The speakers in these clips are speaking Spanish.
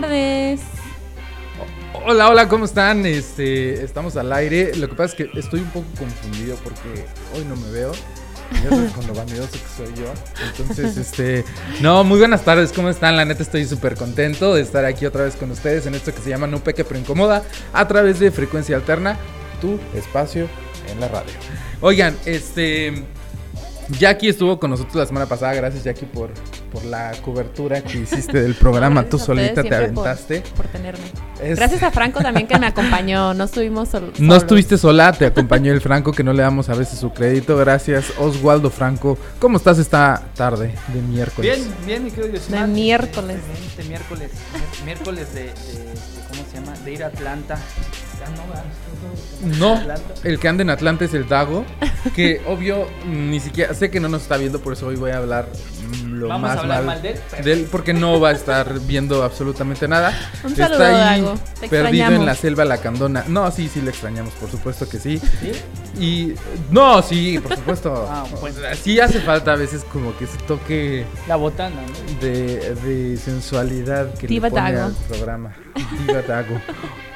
tardes. Hola, hola, ¿cómo están? Este, estamos al aire. Lo que pasa es que estoy un poco confundido porque hoy no me veo. Sabes con lo vanidoso que soy yo. Entonces, este. No, muy buenas tardes, ¿cómo están? La neta estoy súper contento de estar aquí otra vez con ustedes en esto que se llama No Peque Pero Incomoda a través de Frecuencia Alterna, tu espacio en la radio. Oigan, este. Jackie estuvo con nosotros la semana pasada. Gracias, Jackie, por, por la cobertura que hiciste del programa. Tú solita te siempre por- aventaste. Por, tenerme. Es- Gracias a Franco también que me acompañó. No estuvimos sol- No solos. estuviste sola, te acompañó el Franco, que no le damos a veces su crédito. Gracias, Oswaldo Franco. ¿Cómo estás esta tarde de miércoles? Bien, bien, mi querido. De miércoles. Excelente, miércoles. miércoles de, de- de- ¿Cómo se llama? De ir a Atlanta. No, No, el que anda en Atlanta es el Dago, que obvio ni siquiera, sé que no nos está viendo, por eso hoy voy a hablar mm, lo Vamos más a hablar mal mal de él. de él, porque no va a estar viendo absolutamente nada. Un está saludo, ahí Dago. Te perdido en la selva lacandona. No, sí, sí lo extrañamos, por supuesto que sí. ¿Sí? Y no, sí, por supuesto. Ah, bueno. Sí hace falta a veces como que se toque La botana, ¿no? de, de sensualidad que Diva le pone Dago. al programa. Diva Dago.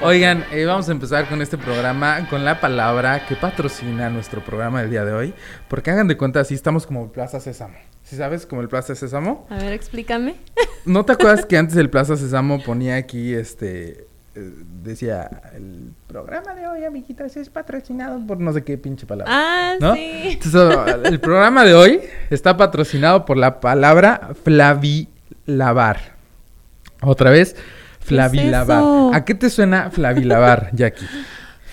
Oigan, eh, vamos a empezar con este programa, con la palabra que patrocina nuestro programa del día de hoy. Porque hagan de cuenta, así estamos como Plaza Sésamo. ¿Sí sabes? Como el Plaza Sésamo. A ver, explícame. ¿No te acuerdas que antes el Plaza Sésamo ponía aquí, este, eh, decía, el programa de hoy, amiguitas, es patrocinado por no sé qué pinche palabra? Ah, ¿No? sí. Entonces, el programa de hoy está patrocinado por la palabra flavilavar. Otra vez, flavilavar. ¿A qué te suena flavilavar, Jackie?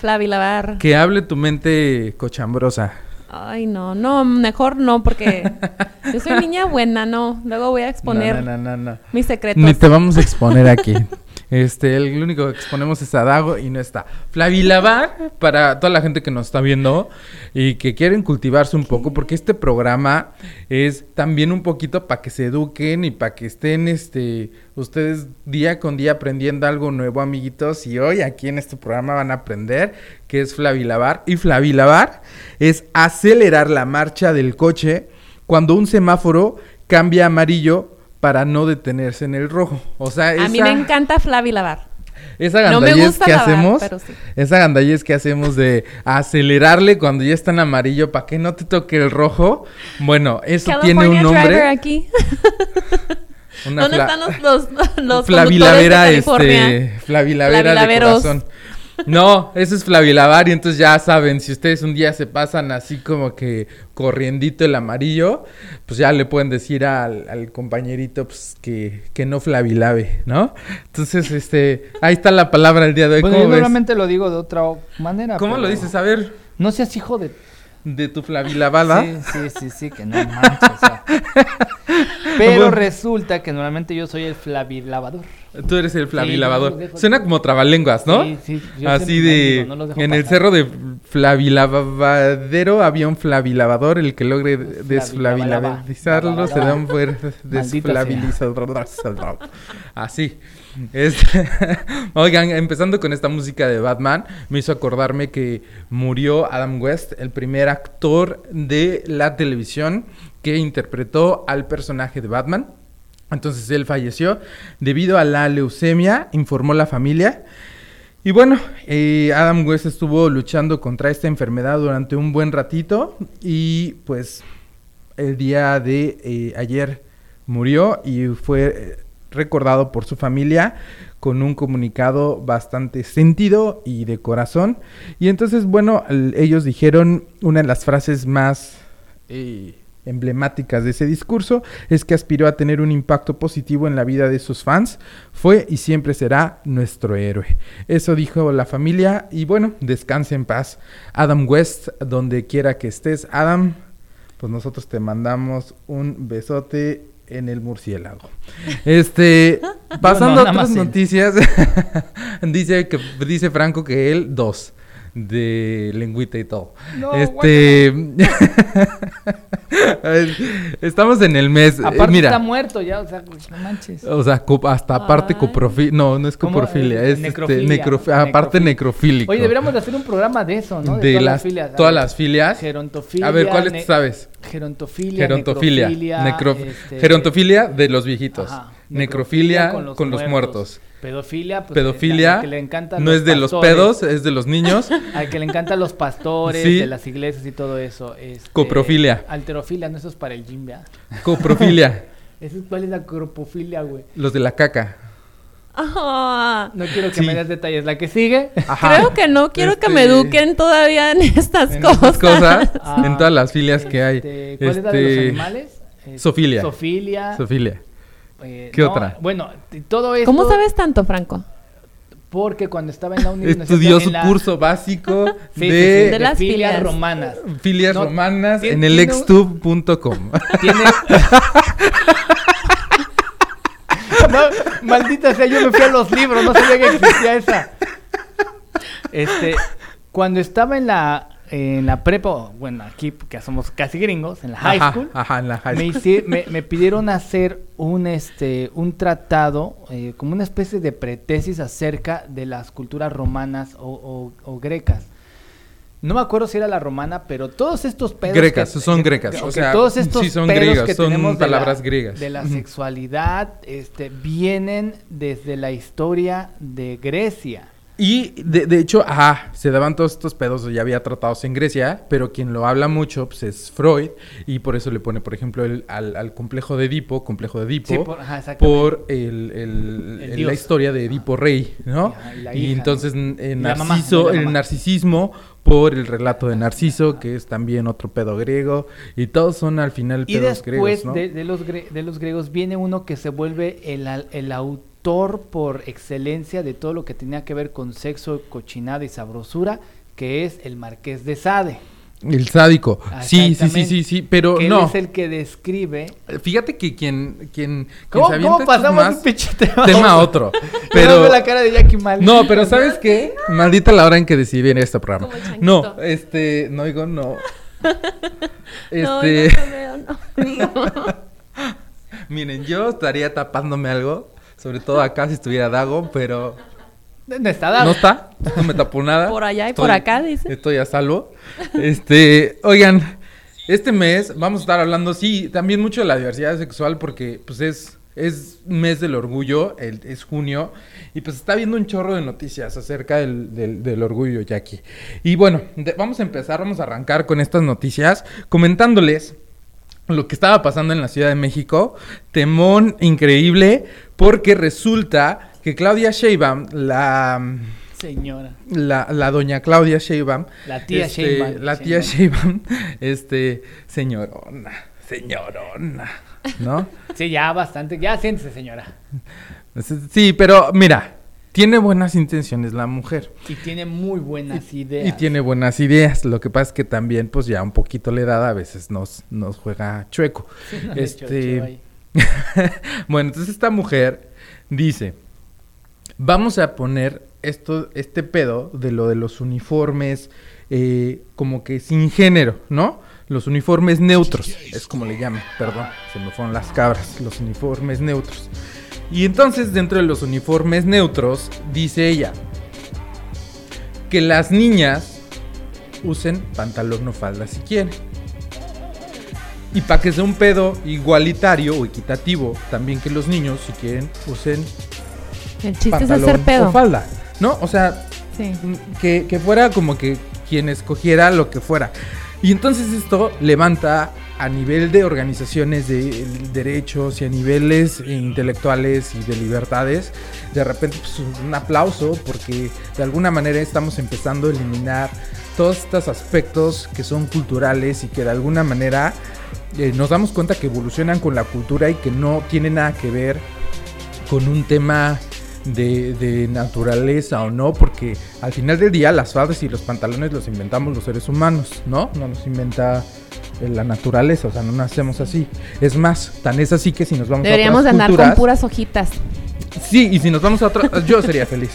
Flavi Lavar. Que hable tu mente cochambrosa. Ay, no, no, mejor no, porque yo soy niña buena, no. Luego voy a exponer No, no, no, no. mis secretos. Ni te vamos a exponer aquí. Este, el único que exponemos es a Dago y no está. Flavilavar, para toda la gente que nos está viendo y que quieren cultivarse un poco, porque este programa es también un poquito para que se eduquen y para que estén este, ustedes día con día aprendiendo algo nuevo, amiguitos. Y hoy aquí en este programa van a aprender qué es Flavilavar. Y Flavilavar es acelerar la marcha del coche cuando un semáforo cambia a amarillo para no detenerse en el rojo. O sea, A mí me encanta Flavi Lavar. esa No gandallez gusta que lavar, hacemos, sí. esa gandallez que hacemos de acelerarle cuando ya está en amarillo para que no te toque el rojo. Bueno, eso tiene un nombre. Driver aquí. una ¿Dónde están los, los, los Flavilavera, de California? este, Flavilavera de corazón. No, eso es Flavilavar y entonces ya saben, si ustedes un día se pasan así como que corriendito el amarillo, pues ya le pueden decir al, al compañerito pues que, que no Flavilave, ¿no? Entonces, este, ahí está la palabra del día de hoy. Bueno, ¿Cómo yo ves? normalmente lo digo de otra manera. ¿Cómo lo dices? A ver, No seas hijo de... de tu Flavilavada. Sí, sí, sí, sí, que no manches. o sea. Pero resulta que normalmente yo soy el flavilavador. Tú eres el Sí, flavilavador. no Suena como trabalenguas, ¿no? Sí, sí, yo Así de... digo, no en el cerro de Flavilavadero había un flavilavador. El que logre desflavilavizarlo se da un buen desflavilizador. Así. Oigan, empezando con esta música de Batman, me hizo acordarme que murió Adam West, el primer actor de la televisión que interpretó al personaje de Batman. Entonces él falleció debido a la leucemia, informó la familia. Y bueno, eh, Adam West estuvo luchando contra esta enfermedad durante un buen ratito y pues el día de eh, ayer murió y fue eh, recordado por su familia con un comunicado bastante sentido y de corazón. Y entonces, bueno, el- ellos dijeron una de las frases más emblemáticas de ese discurso es que aspiró a tener un impacto positivo en la vida de sus fans. Fue y siempre será nuestro héroe. Eso dijo la familia y bueno, descanse en paz. Adam West, donde quiera que estés, Adam, pues nosotros te mandamos un besote en el murciélago. Este, pasando a otras noticias, dice que dice Franco que él dos de lengüita y todo. No, este estamos en el mes, eh, Aparte mira, está muerto ya, o sea, pues, no manches. o sea, hasta aparte coprofilia, no, no es coprofilia, es este, necrofilia, necrof- ¿no? aparte Necrofilia. necrofílico. Oye, deberíamos de hacer un programa de eso, ¿no? de todas las, filias. A todas ver, las filias. Gerontofilia. A ver, ¿cuáles ne- sabes? Gerontofilia. Gerontofilia. necrofilia, necro- este, Gerontofilia de los viejitos. Ajá. Necrofilia, Necrofilia con los, muertos. Pedofilia, pues, Pedofilia al que le encantan no es de los pedos, es de los niños. Al que le encantan los pastores, Sí. de las iglesias y todo eso. este, Coprofilia. Alterofilia, no, eso es para el gym, ¿verdad? Coprofilia, Eso es- ¿Cuál es la coprofilia, güey? los de la caca. Ah, No quiero que Sí. me des detalles. La que sigue. Ajá. Creo que no, quiero que me Este, eduquen todavía en estas en cosas. cosas, Ah, en todas las filias que hay. Este, ¿Cuál es la de los Este, animales? Eh, Sofilia. Sofilia. Sofilia. Eh, ¿Qué no, otra? Bueno, todo esto. ¿Cómo sabes tanto, Franco? Porque cuando estaba en la universidad. Estudió en su la- curso básico Sí, sí, sí, de, De las filias filias. romanas. filias No, romanas en el. Tiene. No, maldita sea, yo me fui a los libros, no sabía que existía esa. Este, cuando estaba en la en la prepa, bueno, aquí que somos casi gringos, en la high ajá, school, Ajá, en la high me, school. me, me pidieron hacer un este un tratado, eh, como una especie de pretesis acerca de las culturas romanas o, o- o grecas. No me acuerdo si era la romana, pero todos estos pedos. Grecas, que- son que- que- o sea, todos estos sí son pedos griegas, que son tenemos de la- palabras griegas. De la sexualidad, este, vienen desde la historia de Grecia. Y de, de hecho, ajá, se daban todos estos pedos, ya había tratados en Grecia, pero quien lo habla mucho pues, es Freud, y por eso le pone, por ejemplo, el- al, al complejo de Edipo, complejo de Edipo, Sí, por- ajá, exactamente. por el, la historia de Edipo Rey, ¿no? Ajá, y y entonces Y mamá, Narciso, el narcisismo por el relato de Narciso, que es también otro pedo griego, y todos son al final Y pedos después griegos, ¿no? de, de los gre- de los griegos viene uno que se vuelve el, el autor por excelencia de todo lo que tenía que ver con sexo, cochinada y sabrosura, que es el Marqués de Sade. El sádico. Sí, sí, sí, sí, sí, pero que él no. es el que describe. Fíjate que quien, quien, quien ¿Cómo, se pasamos más- un pinche tema? tema a otro. Pero... La cara de Jackie Mal. no, pero ¿sabes qué? Maldita la hora en que decidí venir a este programa. No, este, no digo no. No, Este, no, no, no, no. miren, yo estaría tapándome algo, sobre todo acá si estuviera Dago, pero No está dado. no está, no me tapó nada. Por allá y por acá, dice. Estoy a salvo. Este, oigan, este mes vamos a estar hablando, sí, también mucho de la diversidad sexual porque pues es, es mes del orgullo, el- es junio, y pues está viendo un chorro de noticias acerca del, del- del orgullo, Jackie. Y bueno, de- vamos a empezar, vamos a arrancar con estas noticias comentándoles lo que estaba pasando en la Ciudad de México. Temón increíble porque resulta que Claudia Sheinbaum, la Señora. la, la doña Claudia Sheinbaum. La tía este, Sheinbaum, La tía Sheinbaum, este, señorona, señorona, ¿no? Sí, ya bastante. Ya siéntese, señora. Sí, pero mira, tiene buenas intenciones la mujer. Y tiene muy buenas ideas. Y tiene buenas ideas. Lo que pasa es que también, pues ya un poquito la edad a veces nos, nos juega chueco. No le este. bueno, entonces esta mujer dice, vamos a poner esto, este pedo de lo de los uniformes eh, como que sin género, ¿no? Los uniformes neutros, es como le llaman, perdón, se me fueron las cabras, los uniformes neutros. Y entonces dentro de los uniformes neutros, dice ella, que las niñas usen pantalón o falda si quieren. Y para que sea un pedo igualitario o equitativo, también que los niños, si quieren, usen El chiste es pantalón hacer pedo. o falda. ¿No? O sea, Sí. que, que fuera como que quien escogiera lo que fuera. Y entonces esto levanta a nivel de organizaciones de derechos y a niveles intelectuales y de libertades, de repente pues, un aplauso porque de alguna manera estamos empezando a eliminar todos estos aspectos que son culturales y que de alguna manera eh, nos damos cuenta que evolucionan con la cultura y que no tienen nada que ver con un tema de, de naturaleza o no, porque al final del día las faldas y los pantalones los inventamos los seres humanos, ¿no? No nos inventa eh, la naturaleza, o sea, no nacemos así. Es más, tan es así que si nos vamos Deberíamos a de otras andar con puras hojitas. Sí, y si nos vamos a otras, yo sería feliz.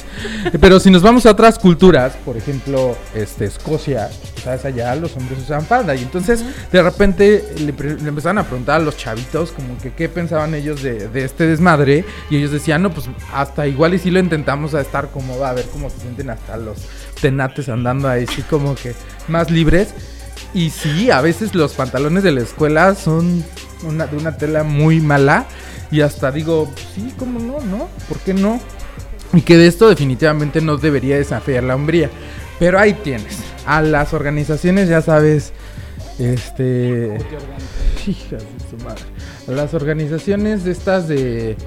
Pero si nos vamos a otras culturas, por ejemplo, este Escocia, sabes allá los hombres usan falda y entonces de repente le, le a preguntar a los chavitos como que qué pensaban ellos de, de este desmadre y ellos decían, no, pues hasta igual y si lo intentamos a estar cómodo, a ver cómo se sienten hasta los tenates andando ahí, sí como que más libres. Y sí, a veces los pantalones de la escuela son una, de una tela muy mala. Y hasta digo, sí, ¿cómo no? ¿No? ¿Por qué no? Y que de esto definitivamente no debería desafiar la hombría. Pero ahí tienes. A las organizaciones, ya sabes, este... Hijas de su madre. A las organizaciones de estas de...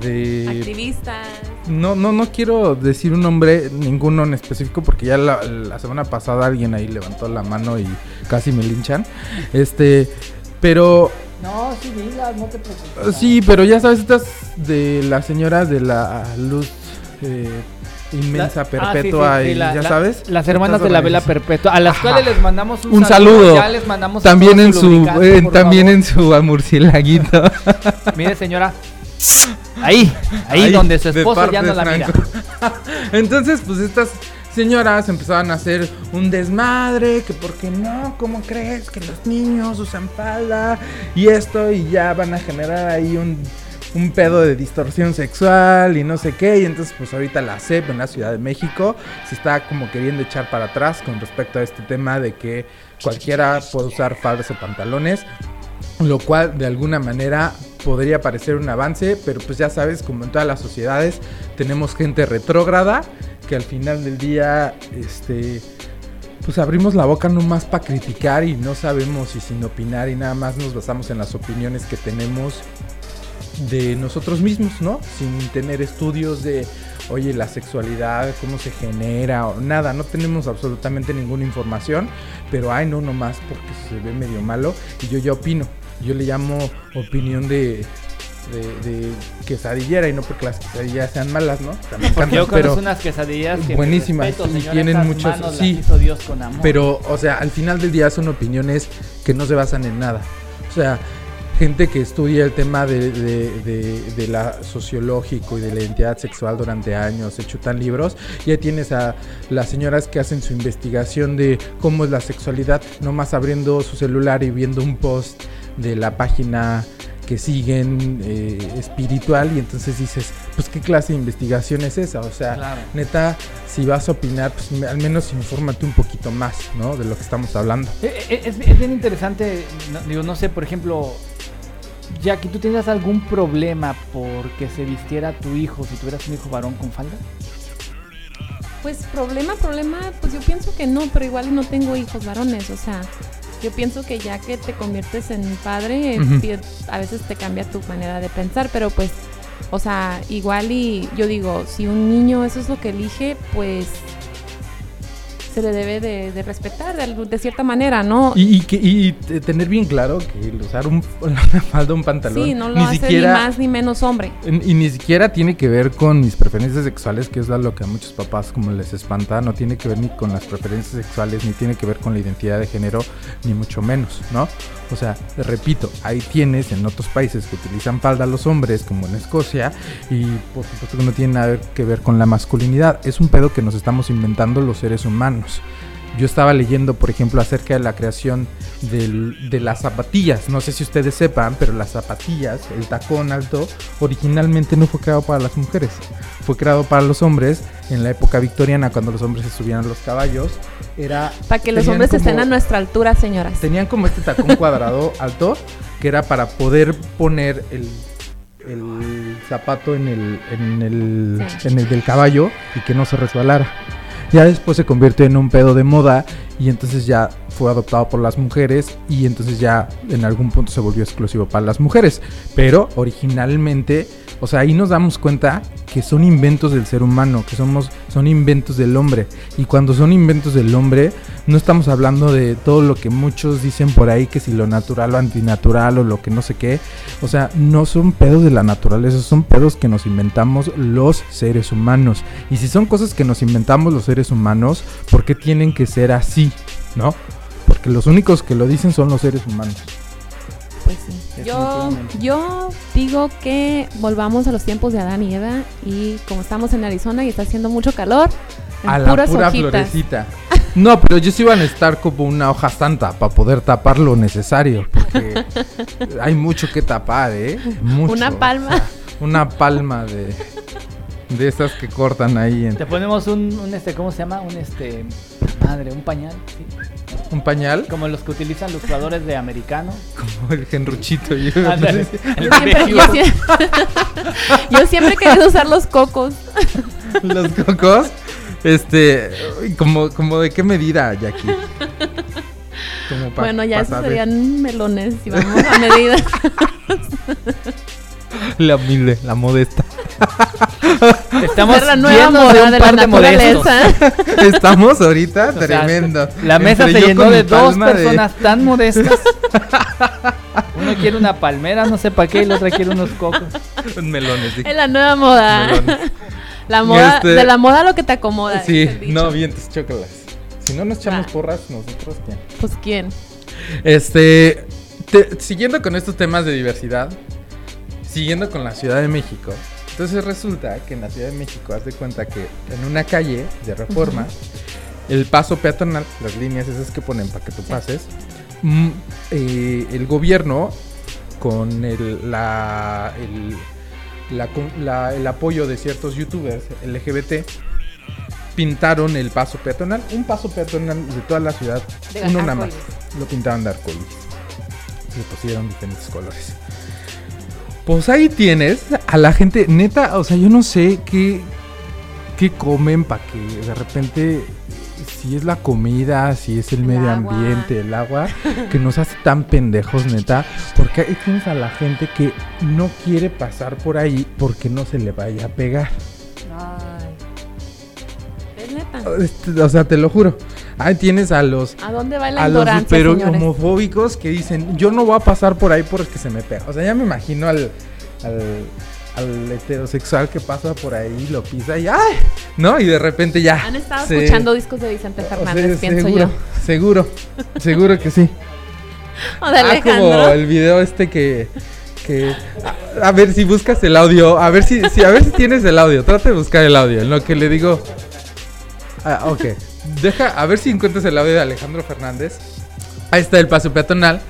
de Activistas. no, no, no quiero decir un nombre, ninguno en específico, porque ya la, la semana pasada alguien ahí levantó la mano y casi me linchan. Este, pero No, sí, digas, no te preocupes. sí, pero ya sabes, estas de las señoras de la luz eh, inmensa, La- ah, sí, perpetua, sí, sí, y la- ya la- sabes. Las hermanas de la vela perpetua, a las Ajá. cuales les mandamos un, Un saludo. Ya les mandamos También en su, eh, también favor. en su murcielaguito. Mire, señora. Ahí, ahí, donde su esposo ya no la mira. Entonces, pues estas señoras empezaban a hacer un desmadre, que porque no, ¿cómo crees que los niños usan falda y esto y ya van a generar ahí un, un pedo de distorsión sexual y no sé qué? Y entonces, pues ahorita la CEP en la Ciudad de México se está como queriendo echar para atrás con respecto a este tema de que cualquiera puede usar faldas o pantalones. Lo cual de alguna manera podría parecer un avance, pero pues ya sabes, como en todas las sociedades, tenemos gente retrógrada que al final del día, este, pues abrimos la boca nomás para criticar y no sabemos y sin opinar y nada más nos basamos en las opiniones que tenemos de nosotros mismos, ¿no? Sin tener estudios de, oye, la sexualidad, cómo se genera, o nada, no tenemos absolutamente ninguna información, pero ay, no, nomás porque se ve medio malo y yo ya opino, yo le llamo opinión de... De, de quesadillera y no porque las quesadillas sean malas, ¿no? También encantan, yo pero, unas quesadillas que buenísimas, respeto, y señora, tienen muchos- manos las sí. hizo Dios con amor. pero, o sea, al final del día son opiniones que no se basan en nada. O sea, gente que estudia el tema de, de, de- de la sociológico y de la identidad sexual durante años, se chutan libros. Ya tienes a las señoras que hacen su investigación de cómo es la sexualidad, nomás abriendo su celular y viendo un post de la página que siguen eh, espiritual y entonces dices, pues qué clase de investigación es esa, o sea, Claro. neta, si vas a opinar, pues me- al menos infórmate un poquito más, ¿no? De lo que estamos hablando. Eh, eh, Es, es bien interesante, no- digo, no sé, por ejemplo, Jackie, ¿tú tendrías algún problema porque se vistiera tu hijo si tuvieras un hijo varón con falda? Pues problema, problema, pues yo pienso que no, pero igual no tengo hijos varones, o sea, yo pienso que ya que te conviertes en padre, a veces te cambia tu manera de pensar, pero pues, o sea, igual y yo digo, si un niño eso es lo que elige, pues se le debe de, de respetar de, cierta manera, ¿no? Y, y que, y te- tener bien claro que el usar un, una falda, un pantalón, sí, no lo ni hace siquiera... ni más ni menos hombre. Y ni siquiera tiene que ver con mis preferencias sexuales, que es lo que a muchos papás como les espanta, no tiene que ver ni con las preferencias sexuales, ni tiene que ver con la identidad de género, ni mucho menos, ¿no? O sea, repito, ahí tienes en otros países que utilizan falda los hombres, como en Escocia, y por supuesto que no tiene nada que ver con la masculinidad, es un pedo que nos estamos inventando los seres humanos. Yo estaba leyendo, por ejemplo, acerca de la creación del- de las zapatillas. No sé si ustedes sepan, pero las zapatillas, el tacón alto, originalmente no fue creado para las mujeres. Fue creado para los hombres en la época victoriana, cuando los hombres se subían a los caballos. Era Para que los hombres como- estén a nuestra altura, señoras. Tenían como este tacón cuadrado alto, que era para poder poner el, el zapato en el, en, el, Sí. en el del caballo y que no se resbalara. Ya después se convirtió en un pedo de moda y entonces ya fue adoptado por las mujeres y entonces ya en algún punto se volvió exclusivo para las mujeres. Pero originalmente, o sea, ahí nos damos cuenta que son inventos del ser humano, que somos, son inventos del hombre. Y cuando son inventos del hombre, no estamos hablando de todo lo que muchos dicen por ahí, que si lo natural o antinatural o lo que no sé qué. O sea, no son pedos de la naturaleza, son pedos que nos inventamos los seres humanos. Y si son cosas que nos inventamos los seres humanos, ¿por qué tienen que ser así? ¿No? Porque los únicos que lo dicen son los seres humanos. Pues sí. Yo, yo digo que volvamos a los tiempos de Adán y Eva y como estamos en Arizona y está haciendo mucho calor, en A la pura hojitas. florecita. No, pero ellos iban a estar como una hoja santa para poder tapar lo necesario. Porque hay mucho que tapar, ¿eh? Mucho. Una palma. O sea, una palma de, de esas que cortan ahí en Te ponemos un, un, este, ¿cómo se llama? Un este, madre, un pañal, sí. Un pañal, como los que utilizan los jugadores de americano. como el genruchito. El Yo siempre, yo, sie- yo siempre he querido usar los cocos. los cocos. Este, como, como de qué medida, Jackie. Como pa- bueno, ya esos serían melones y vamos a medida. La humilde, la modesta. Estamos Ser la nueva moda de un de, par la de modestos. naturaleza. Estamos ahorita O sea, tremendo. La mesa Entre se llenó de dos de- personas tan modestas. Uno quiere una palmera, no sé para qué, y el otro quiere unos cocos. Melones, sí. es la nueva moda. Melones. La moda, Este- de la moda lo que te acomoda. Sí, no, vientos, chócalas. Si no nos echamos Ah. porras, nosotros quién. Pues quién. Este, te- siguiendo con estos temas de diversidad, siguiendo con la Ciudad de México. Entonces resulta que en la Ciudad de México, haz de cuenta que en una calle de reforma, el paso peatonal, las líneas esas que ponen para que tú pases, mm, eh, el gobierno con el, la, el, la con- la- el apoyo de ciertos youtubers LGBT pintaron el paso peatonal, un paso peatonal de toda la ciudad, De uno nada más, lo pintaban de arcoíris. Le pusieron diferentes colores. Pues ahí tienes a la gente, neta, o sea, yo no sé qué, qué comen para que de repente, si es la comida, si es el, El medio agua. ambiente, el agua, que nos hace tan pendejos, neta. Porque ahí tienes a la gente que no quiere pasar por ahí porque no se le vaya a pegar. Ay. Es neta. Este, O sea, te lo juro. Ahí tienes a los ¿A dónde va la a los señores? homofóbicos que dicen, yo no voy a pasar por ahí porque se me pega. O sea, ya me imagino al, al, al heterosexual que pasa por ahí, lo pisa y ¡ay! ¿No? Y de repente ya. Han estado se- escuchando discos de Vicente o sea, Fernández, pienso seguro, yo. Seguro, seguro que sí. O de Ah, como el video este que... que a, a ver si buscas el audio, a ver si, si- a ver si tienes el audio, trata de buscar el audio, en lo que le digo. Ah, ok. Deja, a ver si encuentras el audio de Alejandro Fernández. Ahí está el paso peatonal.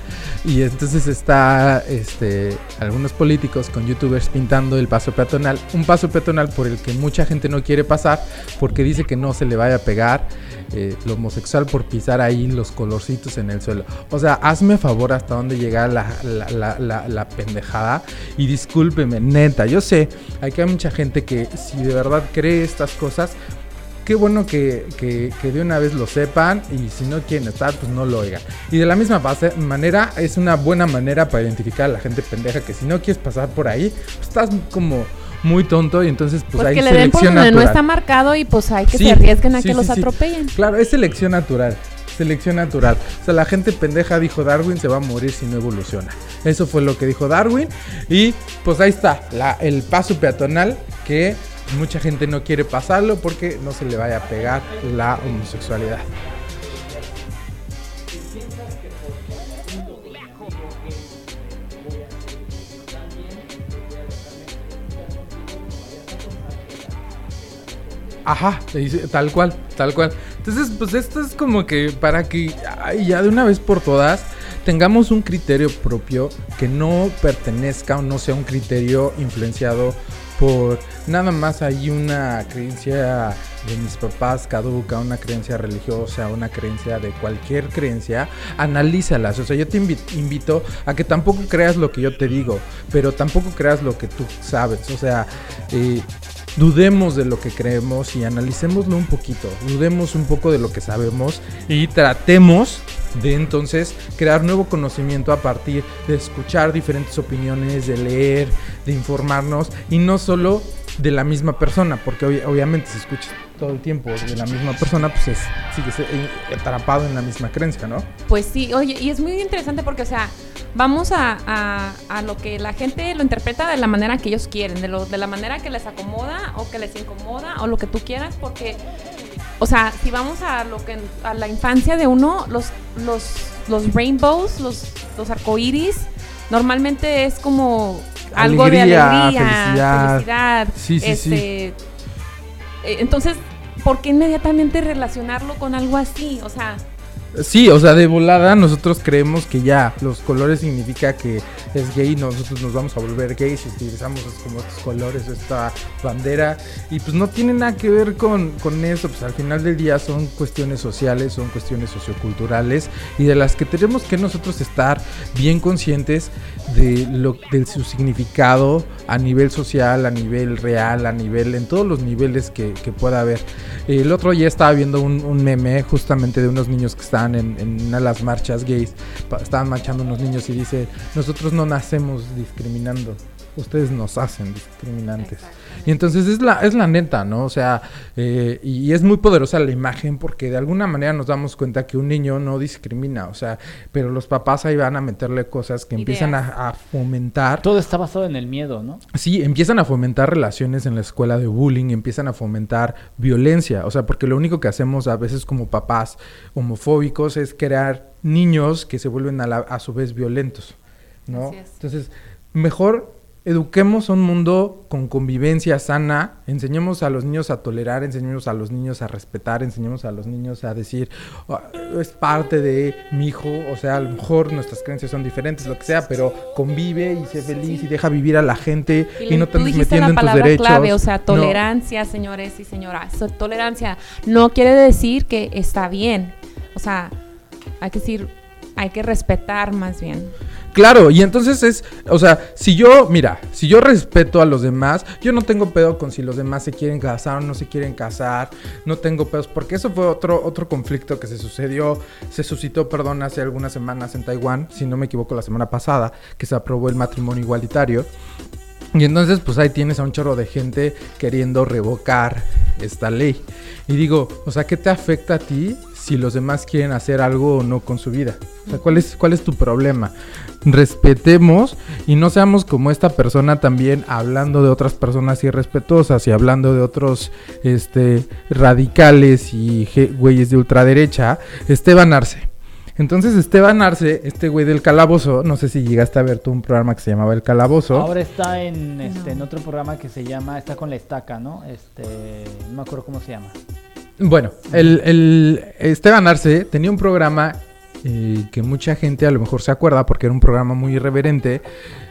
Y entonces está este, algunos políticos con youtubers pintando el paso peatonal. Un paso peatonal por el que mucha gente no quiere pasar porque dice que no se le vaya a pegar eh, lo homosexual por pisar ahí los colorcitos en el suelo. O sea, hazme favor hasta dónde llega la, la, la, la- pendejada. Y discúlpeme, neta, yo sé, aquí hay mucha gente que si de verdad cree estas cosas, qué bueno que, que- que de una vez lo sepan y si no quieren estar, pues no lo oigan. Y de la misma base- manera, es una buena manera para identificar a la gente pendeja que si no quieres pasar por ahí, pues estás como muy tonto y entonces pues Pues hay que le den por selección donde no está marcado y pues hay que Sí, se arriesguen a sí, que sí, los atropellen. Claro, es selección natural. Selección natural. O sea, la gente pendeja dijo Darwin se va a morir si no evoluciona. Eso fue lo que dijo Darwin. Y pues ahí está, la- el paso peatonal que mucha gente no quiere pasarlo porque no se le vaya a pegar la homosexualidad. Ajá, tal cual, tal cual. Entonces, pues esto es como que para que ya de una vez por todas tengamos un criterio propio que no pertenezca o no sea un criterio influenciado por nada más hay una creencia de mis papás caduca, una creencia religiosa, una creencia de cualquier creencia, analízalas. O sea, yo te invi- invito a que tampoco creas lo que yo te digo, pero tampoco creas lo que tú sabes. O sea, eh, dudemos de lo que creemos y analicémoslo un poquito. Dudemos un poco de lo que sabemos y tratemos de entonces crear nuevo conocimiento a partir de escuchar diferentes opiniones, de leer, de informarnos y no solo de la misma persona, porque obvi- obviamente si escuchas todo el tiempo de la misma persona, pues es, sigues eh, atrapado en la misma creencia, ¿no? Pues sí, oye, y es muy interesante porque, o sea, vamos a, a- a lo que la gente lo interpreta de la manera que ellos quieren, de, lo, de la manera que les acomoda o que les incomoda o lo que tú quieras, porque, o sea, si vamos a lo que a la infancia de uno, los, los, los rainbows, los, los arcoíris, normalmente es como algo de Alegría, alegría, felicidad. felicidad. Sí, sí, sí. este, eh, Entonces, ¿por qué inmediatamente relacionarlo con algo así? O sea, Sí, o sea, de volada nosotros creemos que ya los colores significa que es gay, nosotros nos vamos a volver gays si utilizamos como estos colores, esta bandera, y pues no tiene nada que ver con, con eso, pues al final del día son cuestiones sociales, son cuestiones socioculturales y de las que tenemos que nosotros estar bien conscientes de, lo, de su significado a nivel social, a nivel real, a nivel, en todos los niveles que, que pueda haber. El otro día estaba viendo un, un meme justamente de unos niños que están en, las marchas gays, estaban marchando unos niños y dice, nosotros no nacemos discriminando, ustedes nos hacen discriminantes. Y entonces es la, es la neta, ¿no? O sea, eh, y es muy poderosa la imagen porque de alguna manera nos damos cuenta que un niño no discrimina, o sea, pero los papás ahí van a meterle cosas que empiezan a, a, fomentar. Todo está basado en el miedo, ¿no? Sí, empiezan a fomentar relaciones en la escuela de bullying, empiezan a fomentar violencia, o sea, porque lo único que hacemos a veces como papás homofóbicos es crear niños que se vuelven a, la, a su vez violentos, ¿no? Entonces, mejor eduquemos un mundo con convivencia sana, enseñemos a los niños a tolerar, enseñemos a los niños a respetar, enseñemos a los niños a decir, oh, es parte de mi hijo, o sea, a lo mejor nuestras creencias son diferentes, lo que sea, pero convive y sé feliz sí. y deja vivir a la gente y, y no te andes metiendo en tus derechos. clave, o sea, tolerancia, no. señores y señoras. Tolerancia no quiere decir que está bien. O sea, hay que decir, hay que respetar más bien. Claro, y entonces es, o sea, si yo, mira, si yo respeto a los demás, yo no tengo pedo con si los demás se quieren casar o no se quieren casar, no tengo pedos, porque eso fue otro, otro conflicto que se sucedió, se suscitó, perdón, hace algunas semanas en Taiwán, si no me equivoco, la semana pasada, que se aprobó el matrimonio igualitario. Y entonces, pues ahí tienes a un chorro de gente queriendo revocar esta ley. Y digo, o sea, ¿qué te afecta a ti si los demás quieren hacer algo o no con su vida? ¿cuál es, cuál es tu problema? Respetemos y no seamos como esta persona también hablando de otras personas irrespetuosas y hablando de otros este, radicales y güeyes de ultraderecha. Esteban Arce. Entonces Esteban Arce, este güey del calabozo, no sé si llegaste a ver tú un programa que se llamaba El Calabozo. Ahora está en, este, en otro programa que se llama, está con la estaca, ¿no? Este, no me acuerdo cómo se llama. Bueno, el, Esteban Arce tenía un programa eh, que mucha gente a lo mejor se acuerda porque era un programa muy irreverente.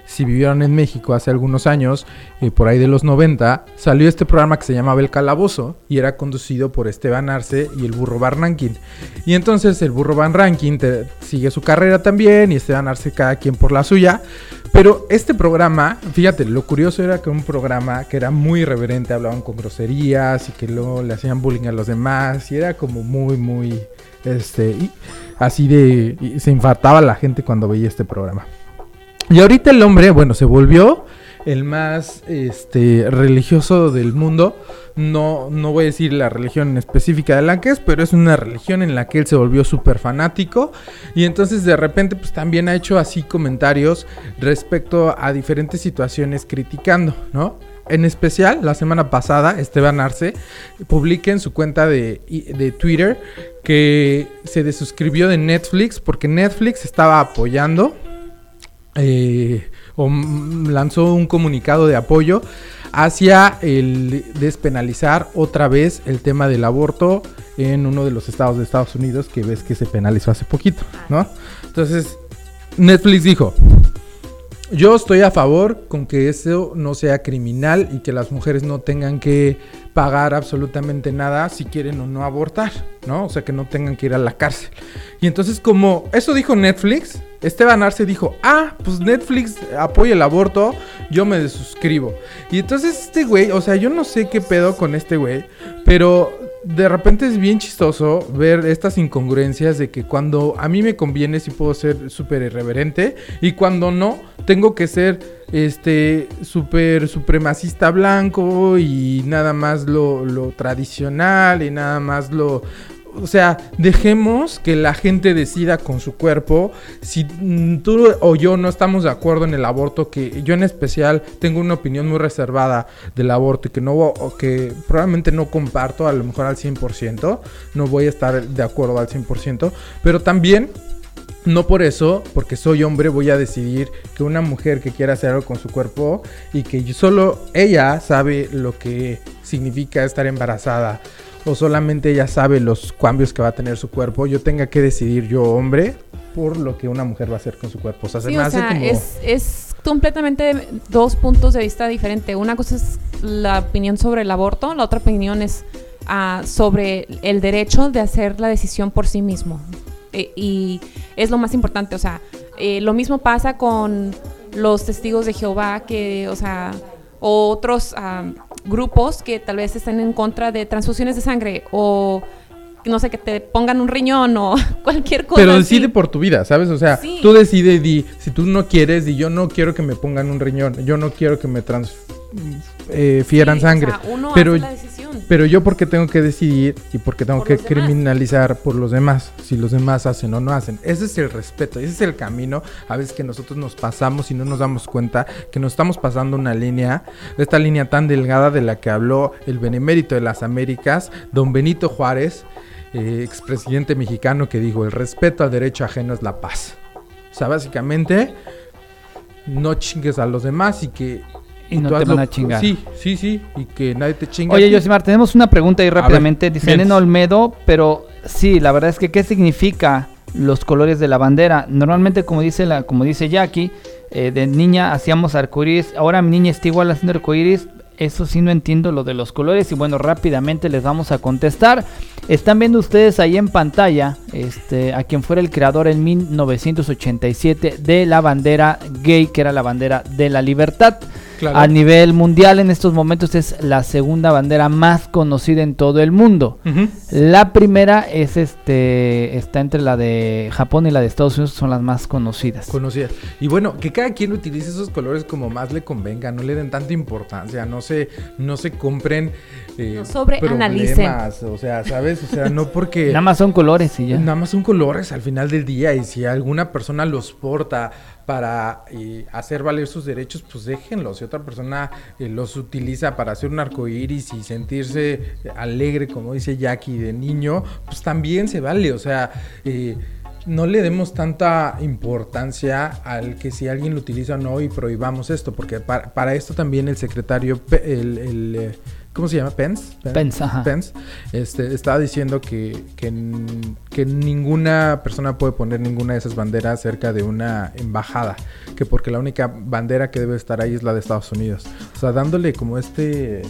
Si vivieron en México hace algunos años, eh, por ahí de los 90, salió este programa que se llamaba El Calabozo y era conducido por Esteban Arce y el Burro Van Rankin. Y entonces el Burro Van Rankin sigue su carrera también y Esteban Arce cada quien por la suya. Pero este programa, fíjate, lo curioso era que un programa que era muy irreverente, hablaban con groserías y que luego le hacían bullying a los demás y era como muy, muy, este, y así de, y se infartaba la gente cuando veía este programa. Y ahorita el hombre, bueno, se volvió el más este, religioso del mundo. No, no voy a decir la religión específica de la que es, pero es una religión en la que él se volvió súper fanático. Y entonces de repente pues también ha hecho así comentarios respecto a diferentes situaciones criticando, ¿no? En especial, la semana pasada, Esteban Arce publica en su cuenta de, de Twitter que se desuscribió de Netflix porque Netflix estaba apoyando eh, o lanzó un comunicado de apoyo hacia el despenalizar otra vez el tema del aborto en uno de los estados de Estados Unidos que ves que se penalizó hace poquito, ¿no? Entonces, Netflix dijo, yo estoy a favor con que eso no sea criminal y que las mujeres no tengan que pagar absolutamente nada si quieren o no abortar, ¿no? O sea, que no tengan que ir a la cárcel. Y entonces como eso dijo Netflix, Esteban Arce dijo, ah, pues Netflix apoya el aborto, yo me desuscribo. Y entonces este güey, o sea, yo no sé qué pedo con este güey, pero de repente es bien chistoso ver estas incongruencias de que cuando a mí me conviene sí puedo ser súper irreverente y cuando no tengo que ser este súper supremacista blanco y nada más lo tradicional y nada más lo o sea, dejemos que la gente decida con su cuerpo. Si tú o yo no estamos de acuerdo en el aborto, que yo en especial tengo una opinión muy reservada del aborto y que no o que probablemente no comparto a lo mejor al 100%, no voy a estar de acuerdo al 100%, pero también no por eso, porque soy hombre, voy a decidir que una mujer que quiera hacer algo con su cuerpo y que solo ella sabe lo que significa estar embarazada o solamente ella sabe los cambios que va a tener su cuerpo, yo tenga que decidir yo, hombre, por lo que una mujer va a hacer con su cuerpo. O sea, se Sí, me o hace sea, como... es, es completamente dos puntos de vista diferentes. Una cosa es la opinión sobre el aborto, la otra opinión es ah, sobre el derecho de hacer la decisión por sí mismo. E- y es lo más importante, o sea, eh, lo mismo pasa con los testigos de Jehová, que, o sea, otros ah, grupos que tal vez estén en contra de transfusiones de sangre o no sé, que te pongan un riñón o cualquier cosa. Pero así. decide por tu vida, ¿sabes? O sea, Sí. tú decides, di, si tú no quieres, di, yo no quiero que me pongan un riñón, yo no quiero que me Sí, o sangre. sea, uno pero, hace la decisión. pero yo porque tengo que decidir y porque tengo Por que demás. criminalizar por los demás, si los demás hacen o no hacen. Ese es el respeto, ese es el camino a veces que nosotros nos pasamos y no nos damos cuenta que nos estamos pasando una línea, esta línea tan delgada de la que habló el benemérito de las Américas, don Benito Juárez, eh, expresidente mexicano, que dijo, el respeto al derecho ajeno es la paz. O sea, básicamente, no chingues a los demás y que... Y no te van a chingar. Sí, sí, sí, y que nadie te chingue. Oye. Yosimar, tenemos una pregunta ahí ver, rápidamente. Dice Olmedo, pero sí, la verdad es que ¿qué significa los colores de la bandera? Normalmente, como dice la, como dice Jackie, eh, de niña hacíamos arcoíris, ahora mi niña está igual haciendo arcoíris. Eso sí no entiendo lo de los colores y bueno, rápidamente les vamos a contestar. Están viendo ustedes ahí en pantalla este, a quien fuera el creador en 1987 de la bandera gay, que era la bandera de la libertad. Claro. A nivel mundial en estos momentos es la segunda bandera más conocida en todo el mundo. La primera es este está entre la de Japón y la de Estados Unidos, son las más conocidas. Conocidas. Y bueno, que cada quien utilice esos colores como más le convenga, no le den tanta importancia, no se, no se compren eh, No sobreanalicen. problemas, O sea, ¿sabes? O sea, no porque Nada más son colores y ya. nada más son colores al final del día y si alguna persona los porta para eh, hacer valer sus derechos, pues déjenlos. Si otra persona eh, los utiliza para hacer un arco iris y sentirse alegre, como dice Jackie, de niño, pues también se vale. O sea, eh, no le demos tanta importancia al que si alguien lo utiliza o no y prohibamos esto, porque para, para esto también el secretario, el, ¿cómo se llama? Pence. Pence, ajá. Pence, este, estaba diciendo que, que, ninguna persona puede poner ninguna de esas banderas cerca de una embajada, que porque la única bandera que debe estar ahí es la de Estados Unidos. O sea, dándole como este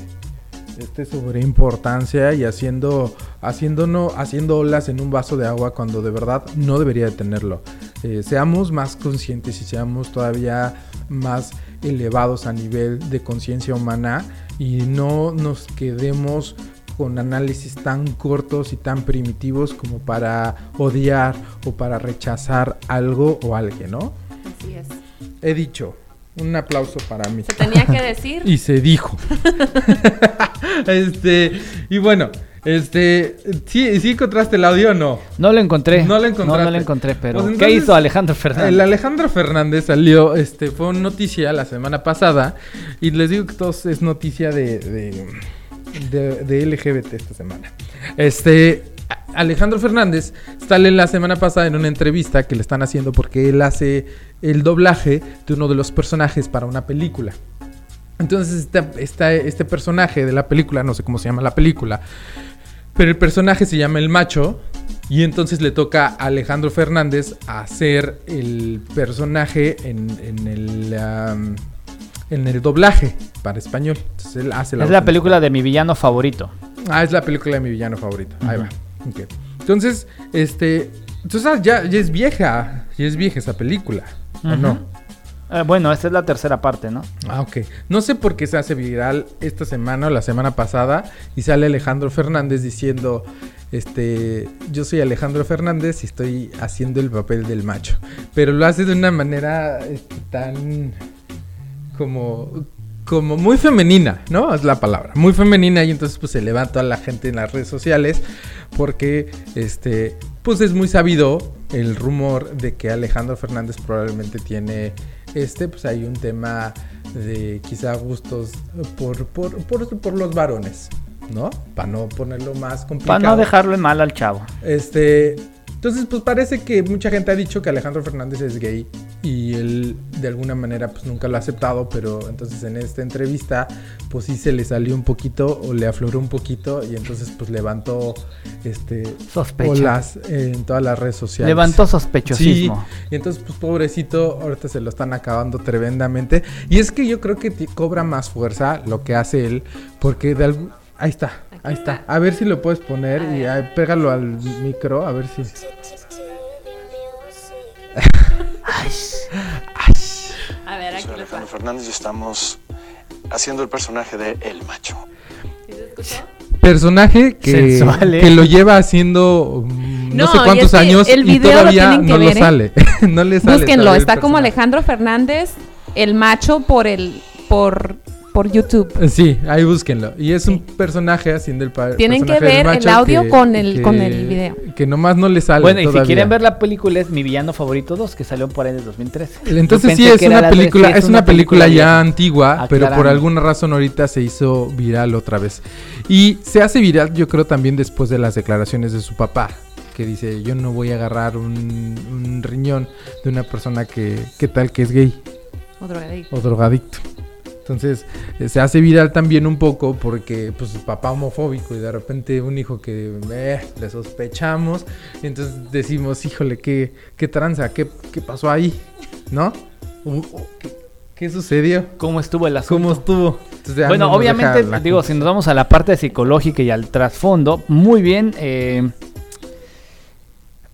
este sobre importancia y haciendo haciendo no haciendo olas en un vaso de agua cuando de verdad no debería de tenerlo Eh, seamos más conscientes y seamos todavía más elevados a nivel de conciencia humana y no nos quedemos con análisis tan cortos y tan primitivos como para odiar o para rechazar algo o alguien, ¿no? Así es. He dicho, un aplauso para mí. Se tenía que decir. Y se dijo. este, y bueno, este, ¿sí, ¿sí encontraste el audio o no? No lo encontré. No lo No, encontraste. no lo encontré, pero Pues ¿qué hizo Alejandro Fernández? El Alejandro Fernández salió, este, fue noticia la semana pasada. Y les digo que todo es noticia de, de, de- de LGBT esta semana. Este, Alejandro Fernández sale la semana pasada en una entrevista que le están haciendo porque él hace el doblaje de uno de los personajes para una película. Entonces, esta- esta- este personaje de la película, no sé cómo se llama la película, pero el personaje se llama El Macho. Y entonces le toca a Alejandro Fernández hacer el personaje en, en el, am, en el doblaje para español. Entonces él hace es voz la película de mi villano favorito. Ah, es la película de mi villano favorito. Ahí va. Entonces, este. Entonces ah, ya, ya es vieja. Ya es vieja esa película. ¿O no? Eh, bueno, esta es la tercera parte, ¿no? Ah, ok. No sé por qué se hace viral esta semana o la semana pasada y sale Alejandro Fernández diciendo, este, yo soy Alejandro Fernández y estoy haciendo el papel del macho. Pero lo hace de una manera este, tan como como muy femenina, ¿no? Es la palabra, muy femenina y entonces pues se levanta a la gente en las redes sociales porque este pues es muy sabido el rumor de que Alejandro Fernández probablemente tiene este pues hay un tema de quizá gustos por por, por, por los varones, ¿no? Para no ponerlo más complicado. Para no dejarlo en mal al chavo. Este, Entonces, pues parece que mucha gente ha dicho que Alejandro Fernández es gay y él de alguna manera pues nunca lo ha aceptado, pero entonces en esta entrevista pues sí se le salió un poquito o le afloró un poquito y entonces pues levantó este Sospecha. olas en todas las redes sociales. Levantó Sí, sospechosismo. y entonces, pues pobrecito, ahorita se lo están acabando tremendamente. Y es que yo creo que cobra más fuerza lo que hace él, porque de algún... Ahí está, ahí está. A ver si lo puedes poner y pégalo al micro, a ver si... A ver, aquí Soy Alejandro. Fernández y estamos haciendo el personaje de El Macho. ¿Sí se escuchó? Personaje que, Sensual, ¿eh? que lo lleva haciendo mm, no, No, sé y cuántos es que años el y video lo todavía tienen que no lo ver, ¿eh? sale. no le sale. Búsquenlo, todavía el está como personaje. Alejandro Fernández, el macho por el por por YouTube. Sí, ahí búsquenlo. Y es un personaje haciendo el pa- Tienen que ver el audio que- con el- que- con el video. Que nomás no le sale Bueno, y si quieren ver la película es Mi Villano Favorito 2, que salió por ahí en el 2013. Yo Entonces sí es una película, es una película ya antigua, pero por alguna razón ahorita se hizo viral otra vez. Y se hace viral, yo creo también después de las declaraciones de su papá, que dice, "Yo no voy a agarrar un, un riñón de una persona que que tal que es gay O drogadicto. o drogadicto." Entonces eh, se hace viral también un poco porque pues papá homofóbico y de repente un hijo que eh, le sospechamos y entonces decimos, híjole, qué, qué tranza, qué, qué pasó ahí, ¿no? ¿Qué, qué sucedió? ¿Cómo estuvo el asunto? ¿Cómo estuvo? Entonces, Bueno, obviamente, digo, si nos vamos a la parte psicológica y al trasfondo, muy bien, eh,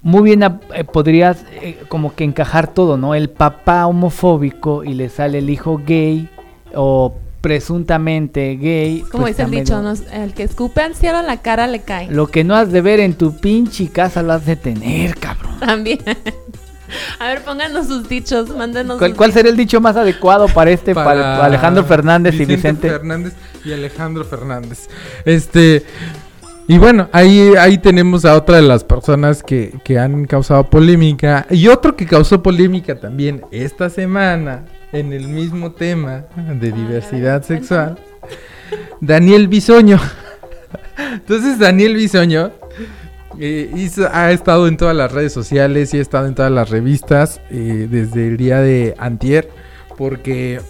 muy bien eh, podrías eh, como que encajar todo, ¿no? El papá homofóbico y le sale el hijo gay o presuntamente gay. Como pues dice el dicho, el que escupe al cielo a la cara le cae. Lo que no has de ver en tu pinche casa lo has de tener, cabrón. También. A ver, pónganos sus dichos, mándenos ¿Cuál, sus cuál sería el dicho más adecuado para este, para, Alejandro Fernández y Vicente? Fernández y Alejandro Fernández. Este. Y bueno, ahí, ahí tenemos a otra de las personas que, que han causado polémica. Y otro que causó polémica también esta semana en el mismo tema de diversidad sexual. Daniel Bisoño. Entonces Daniel Bisoño eh, hizo- ha estado en todas las redes sociales y ha estado en todas las revistas eh, desde el día de antier porque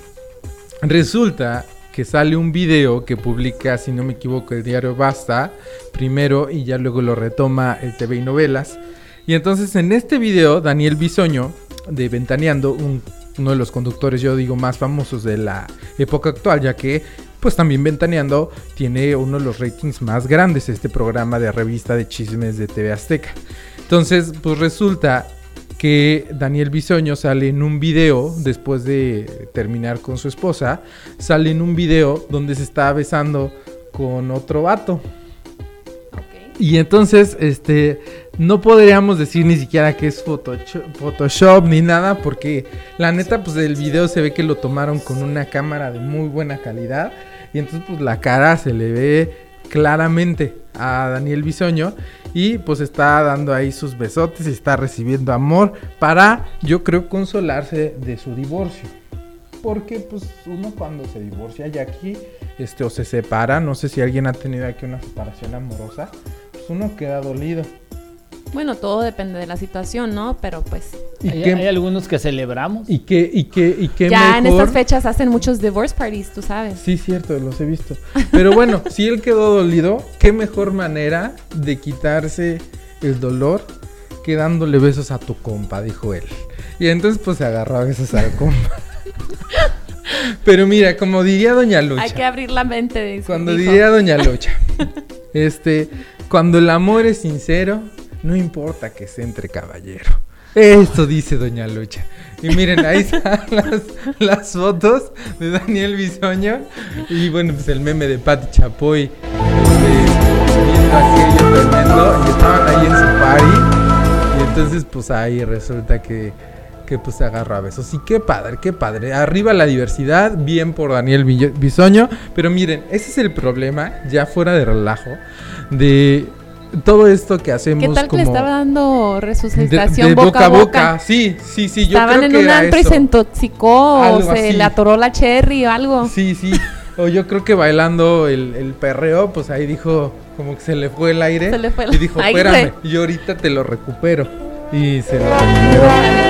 resulta que sale un video que publica, si no me equivoco, el diario Basta primero y ya luego lo retoma el TV y Novelas. Y entonces en este video Daniel Bisoño de Ventaneando, un- uno de los conductores yo digo más famosos de la época actual, ya que pues también Ventaneando tiene uno de los ratings más grandes, este programa de revista de chismes de TV Azteca. Entonces, pues resulta que Daniel Bisoño sale en un video después de terminar con su esposa, sale en un video donde se está besando con otro vato. Y entonces, este, no podríamos decir ni siquiera que es Photoshop, ni nada, porque la neta, pues el video se ve que lo tomaron con una cámara de muy buena calidad. Y entonces, pues la cara se le ve claramente a Daniel Bisoño. Y pues está dando ahí sus besotes y está recibiendo amor para, yo creo, consolarse de su divorcio. Porque pues uno cuando se divorcia ya aquí, este, o se separa, no sé si alguien ha tenido aquí una separación amorosa, uno queda dolido. Bueno, todo depende de la situación, ¿no? Pero pues ¿Y Hay, qué, hay algunos que celebramos. y qué, y qué, y qué ya en estas fechas hacen muchos divorce parties, tú sabes. Sí, cierto, los he visto. Pero bueno, si él quedó dolido, qué mejor manera de quitarse el dolor que dándole besos a tu compa, dijo él. Y entonces pues se agarró a besos al compa. Pero mira, como diría Doña Lucha. Hay que abrir la mente. dice- Cuando diría Doña Lucha. este, cuando el amor es sincero, no importa que sea entre caballero. Esto dice Doña Lucha. Y miren, ahí están las, las fotos de Daniel Bisoño. Y bueno, pues el meme de Patti Chapoy. este, viendo aquello tremendo. Y estaban ahí en su party. Y entonces, pues ahí resulta que, que pues se agarró a besos. Y qué padre, qué padre. Arriba la diversidad, bien por Daniel Bisoño. Pero miren, ese es el problema, ya fuera de relajo, de todo esto que hacemos ¿Qué tal que como... le estaba dando resucitación de boca, a boca? Sí, sí, sí, yo Estaban creo en que un antro y se intoxicó o se así. le atoró la cherry o algo. Sí, sí. O yo creo que bailando el, el perreo, pues ahí dijo, como que se le fue el aire. Se le fue el y dijo, aire. espérame, yo ahorita te lo recupero. Y se lo recuperó.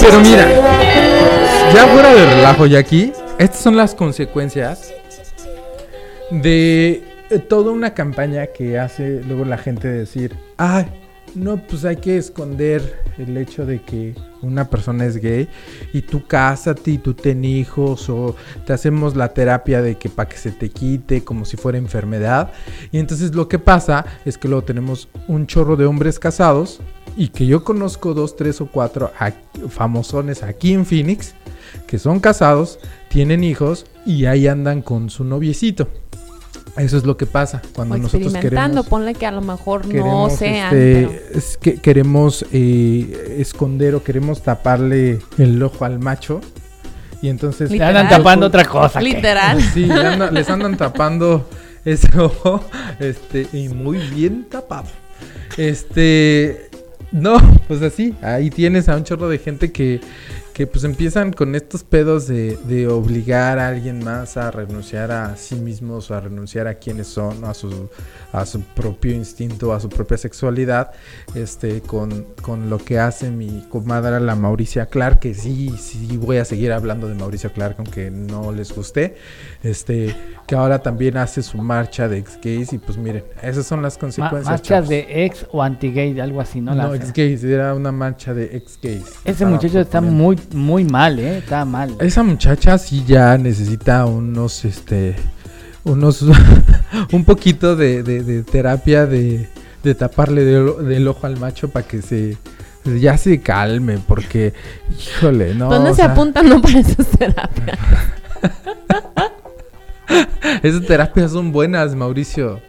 Pero mira, ya fuera de relajo, Jackie, estas son las consecuencias de toda una campaña que hace luego la gente decir, ay, no, pues hay que esconder el hecho de que una persona es gay y tú cásate y tú ten hijos o te hacemos la terapia de que para que se te quite como si fuera enfermedad. Y entonces lo que pasa es que luego tenemos un chorro de hombres casados y que yo conozco dos, tres o cuatro famosones aquí en Phoenix que son casados, tienen hijos y ahí andan con su noviecito. Eso es lo que pasa cuando O nosotros experimentando, queremos ponle que a lo mejor no queremos, sean, este, pero es que queremos eh, esconder o queremos taparle el ojo al macho y entonces Le Literal. andan tapando otra cosa. ¿qué? literal. sí le les andan tapando ese ojo este y muy bien tapado este no pues así ahí tienes a un chorro de gente que que pues empiezan con estos pedos de, de obligar a alguien más a renunciar a sí mismos o a renunciar a quienes son, a su, a su propio instinto, a su propia sexualidad, este, con, con lo que hace mi comadre la Mauricia Clark, que sí, sí voy a seguir hablando de Mauricia Clark aunque no les guste, este, que ahora también hace su marcha de ex gays y pues miren, esas son las Ma- consecuencias. marchas chavos. de ex o anti-gay, algo así, ¿no? No, ex gays, era una marcha de ex gays. Ese muchacho está muy, muy mal, ¿eh? Está mal. Esa muchacha sí ya necesita unos, este, unos, un poquito de, de- de terapia de, de taparle del, del ojo al macho para que se, ya se calme, porque, híjole, no. ¿Dónde o se sea, apuntan no para esas terapias? Esas terapias son buenas, Mauricio.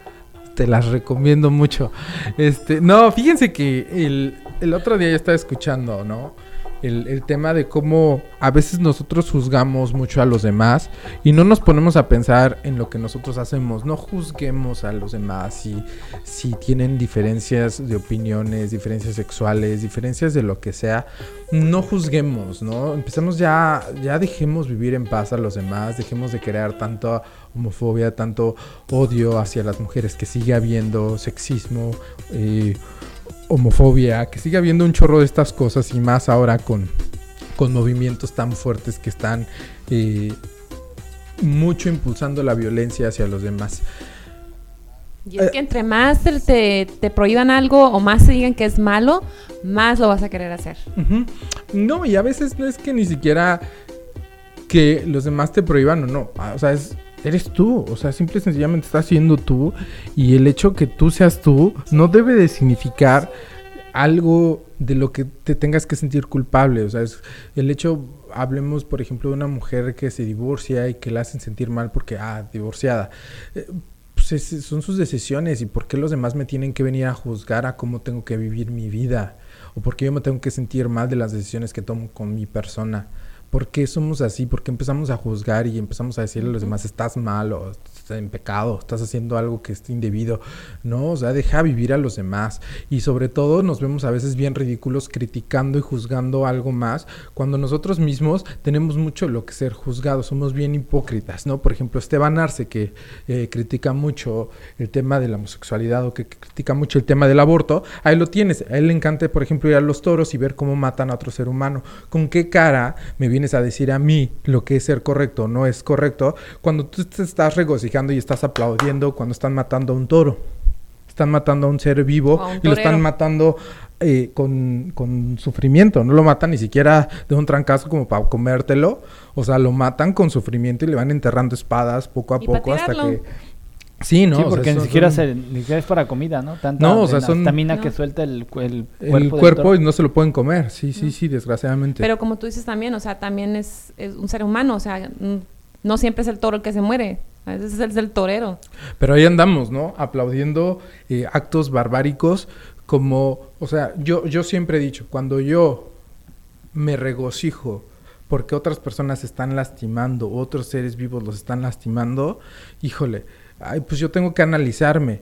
Te las recomiendo mucho. Este, no, fíjense que el, el otro día yo estaba escuchando, ¿no? El, tema de cómo a veces nosotros juzgamos mucho a los demás y no nos ponemos a pensar en lo que nosotros hacemos. No juzguemos a los demás si, si tienen diferencias de opiniones, diferencias sexuales, diferencias de lo que sea. No juzguemos, ¿no? Empecemos ya, ya dejemos vivir en paz a los demás, dejemos de crear tanto homofobia, tanto odio hacia las mujeres, que sigue habiendo sexismo, eh, homofobia, que sigue habiendo un chorro de estas cosas y más ahora con, con movimientos tan fuertes que están eh, mucho impulsando la violencia hacia los demás. Y es que entre más te, te prohíban algo o más se digan que es malo, más lo vas a querer hacer. No, y a veces no es que ni siquiera que los demás te prohíban o no. Ah, O sea, es, eres tú. O sea, simple y sencillamente estás siendo tú. Y el hecho que tú seas tú no debe de significar algo de lo que te tengas que sentir culpable. O sea, es el hecho, hablemos por ejemplo de una mujer que se divorcia y que la hacen sentir mal porque, ah, divorciada. Eh, pues es- son sus decisiones y por qué los demás me tienen que venir a juzgar a cómo tengo que vivir mi vida o por qué yo me tengo que sentir mal de las decisiones que tomo con mi persona. ¿Por qué somos así? ¿Por qué empezamos a juzgar y empezamos a decirle a los demás, estás mal o estás en pecado, estás haciendo algo que es indebido? No, o sea, deja vivir a los demás. Y sobre todo nos vemos a veces bien ridículos criticando y juzgando algo más cuando nosotros mismos tenemos mucho lo que ser juzgados, somos bien hipócritas, ¿no? Por ejemplo, Esteban Arce, que eh, critica mucho el tema de la homosexualidad o que critica mucho el tema del aborto, ahí lo tienes. A él le encanta, por ejemplo, ir a los toros y ver cómo matan a otro ser humano. ¿Con qué cara me vienes a decir a mí lo que es ser correcto o no es correcto cuando tú te estás regocijando y estás aplaudiendo cuando están matando a un toro? Están matando a un ser vivo un y lo están matando eh, con, con sufrimiento. No lo matan ni siquiera de un trancazo como para comértelo. O sea, lo matan con sufrimiento y le van enterrando espadas poco a Y poco hasta que... Sí, ¿no? sí, O sea, porque ni son- siquiera, son- se, ni siquiera es para comida, ¿no? Tanta No, o sea, son- estamina que suelta el, el El cuerpo. del cuerpo y no se lo pueden comer. Sí, sí, sí, desgraciadamente. Pero como tú dices también, o sea, también es, es un ser humano, o sea, no siempre es el toro el que se muere, a veces es el, es el torero. Pero ahí andamos, ¿no? Aplaudiendo eh, actos barbáricos como, o sea, yo, yo siempre he dicho, cuando yo me regocijo porque otras personas se están lastimando, otros seres vivos los están lastimando, híjole, ay, pues yo tengo que analizarme.